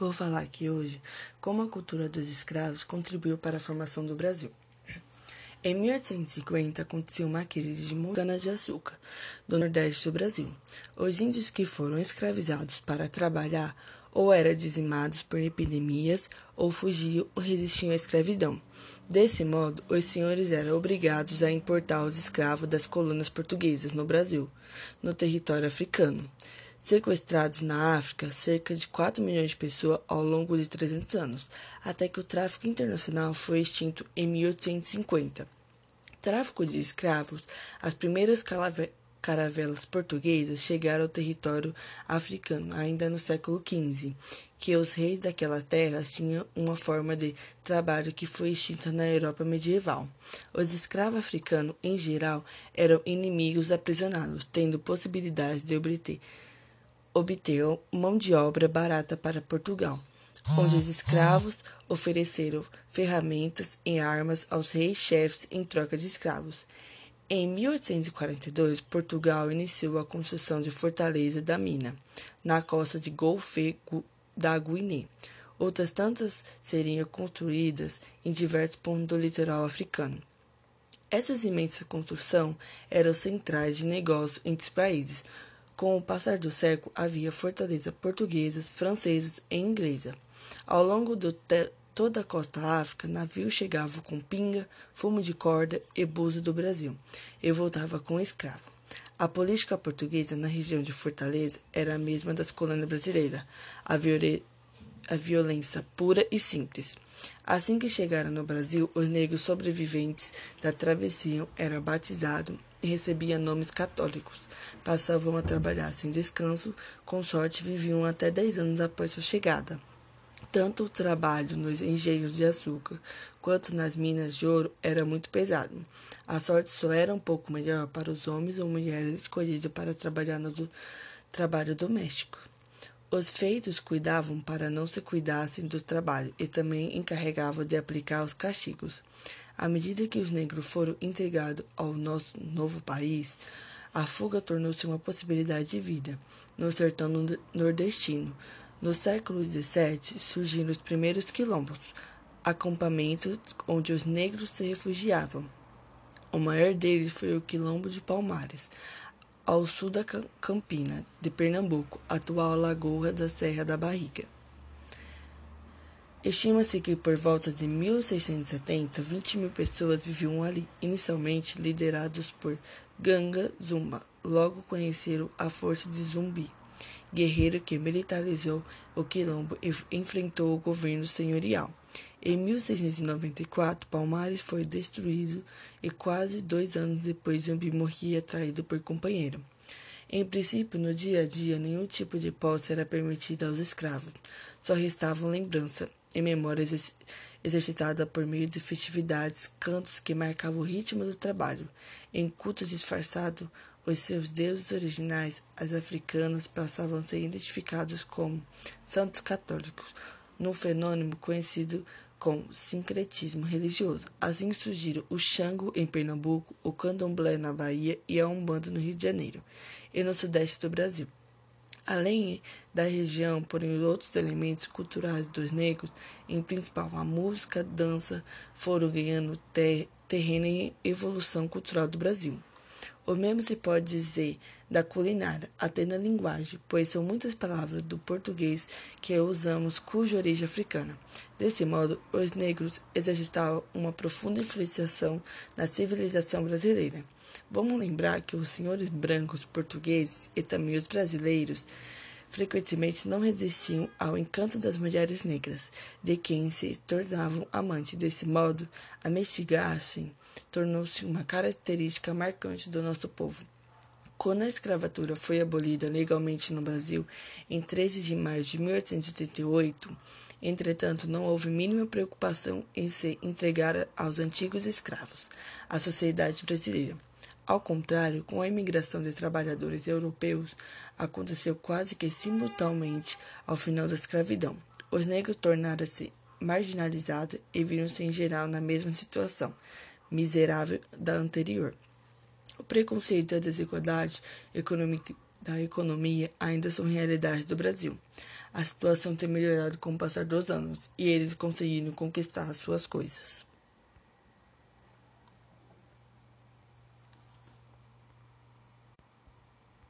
Vou falar aqui hoje como a cultura dos escravos contribuiu para a formação do Brasil. Em 1850 aconteceu uma crise de cana-de-açúcar do nordeste do Brasil. Os índios que foram escravizados para trabalhar ou eram dizimados por epidemias ou fugiam ou resistiam à escravidão. Desse modo, os senhores eram obrigados a importar os escravos das colônias portuguesas no Brasil, no território africano. Sequestrados na África, cerca de 4 milhões de pessoas ao longo de 300 anos, até que o tráfico internacional foi extinto em 1850. Tráfico de escravos, as primeiras caravelas portuguesas chegaram ao território africano ainda no século XV, que os reis daquelas terras tinham uma forma de trabalho que foi extinta na Europa medieval. Os escravos africanos, em geral, eram inimigos aprisionados, tendo possibilidade de obter, obter mão de obra barata para Portugal onde os escravos ofereceram ferramentas e armas aos reis-chefes em troca de escravos. Em 1842, Portugal iniciou a construção de Fortaleza da Mina, na costa de Golfe da Guiné. Outras tantas seriam construídas em diversos pontos do litoral africano. Essas imensas construções eram centrais de negócio entre os países. Com o passar do século, havia fortalezas portuguesas, francesas e inglesas. Ao longo do toda a costa África, navios chegavam com pinga, fumo de corda e buzo do Brasil e voltava com escravo. A política portuguesa na região de Fortaleza era a mesma das colônias brasileiras, a, a violência pura e simples. Assim que chegaram no Brasil, os negros sobreviventes da travessia eram batizados e recebiam nomes católicos. Passavam a trabalhar sem descanso, com sorte viviam até 10 anos após sua chegada. Tanto o trabalho nos engenhos de açúcar quanto nas minas de ouro era muito pesado. A sorte só era um pouco melhor para os homens ou mulheres escolhidos para trabalhar no do, trabalho doméstico. Os feitos cuidavam para não se cuidassem do trabalho e também encarregavam de aplicar os castigos. À medida que os negros foram entregados ao nosso novo país, a fuga tornou-se uma possibilidade de vida no sertão nordestino. No século XVII surgiram os primeiros quilombos, acampamentos onde os negros se refugiavam. O maior deles foi o Quilombo de Palmares, ao sul da Campina, de Pernambuco, atual Lagoa da Serra da Barriga. Estima-se que por volta de 1670, 20 mil pessoas viviam ali, inicialmente liderados por Ganga Zumba. Logo conheceram a força de Zumbi guerreiro que militarizou o quilombo e enfrentou o governo senhorial. Em 1694, Palmares foi destruído e quase dois anos depois Zumbi morria traído por companheiro. Em princípio, no dia a dia, nenhum tipo de posse era permitido aos escravos. Só restavam lembrança e memória exercitada por meio de festividades, cantos que marcavam o ritmo do trabalho. Em cultos disfarçados, os seus deuses originais, as africanas, passavam a ser identificados como santos católicos, num fenômeno conhecido como sincretismo religioso. Assim surgiram o Xango em Pernambuco, o Candomblé na Bahia e a Umbanda no Rio de Janeiro e no sudeste do Brasil. Além da região, porém, outros elementos culturais dos negros, em principal a música, a dança, foram ganhando ter terreno e evolução cultural do Brasil. O mesmo se pode dizer da culinária, até na linguagem, pois são muitas palavras do português que usamos cuja origem é africana. Desse modo, os negros exercitavam uma profunda influenciação na civilização brasileira. Vamos lembrar que os senhores brancos portugueses e também os brasileiros frequentemente não resistiam ao encanto das mulheres negras, de quem se tornavam amantes. Desse modo, a mestiçagem tornou-se uma característica marcante do nosso povo. Quando a escravatura foi abolida legalmente no Brasil, em 13 de maio de 1888, entretanto, não houve mínima preocupação em se entregar aos antigos escravos, à sociedade brasileira. Ao contrário, com a imigração de trabalhadores europeus, aconteceu quase que simultaneamente ao final da escravidão. Os negros tornaram-se marginalizados e viram-se em geral na mesma situação miserável da anterior. O preconceito e a desigualdade econômica da economia ainda são realidade do Brasil. A situação tem melhorado com o passar dos anos e eles conseguiram conquistar suas coisas.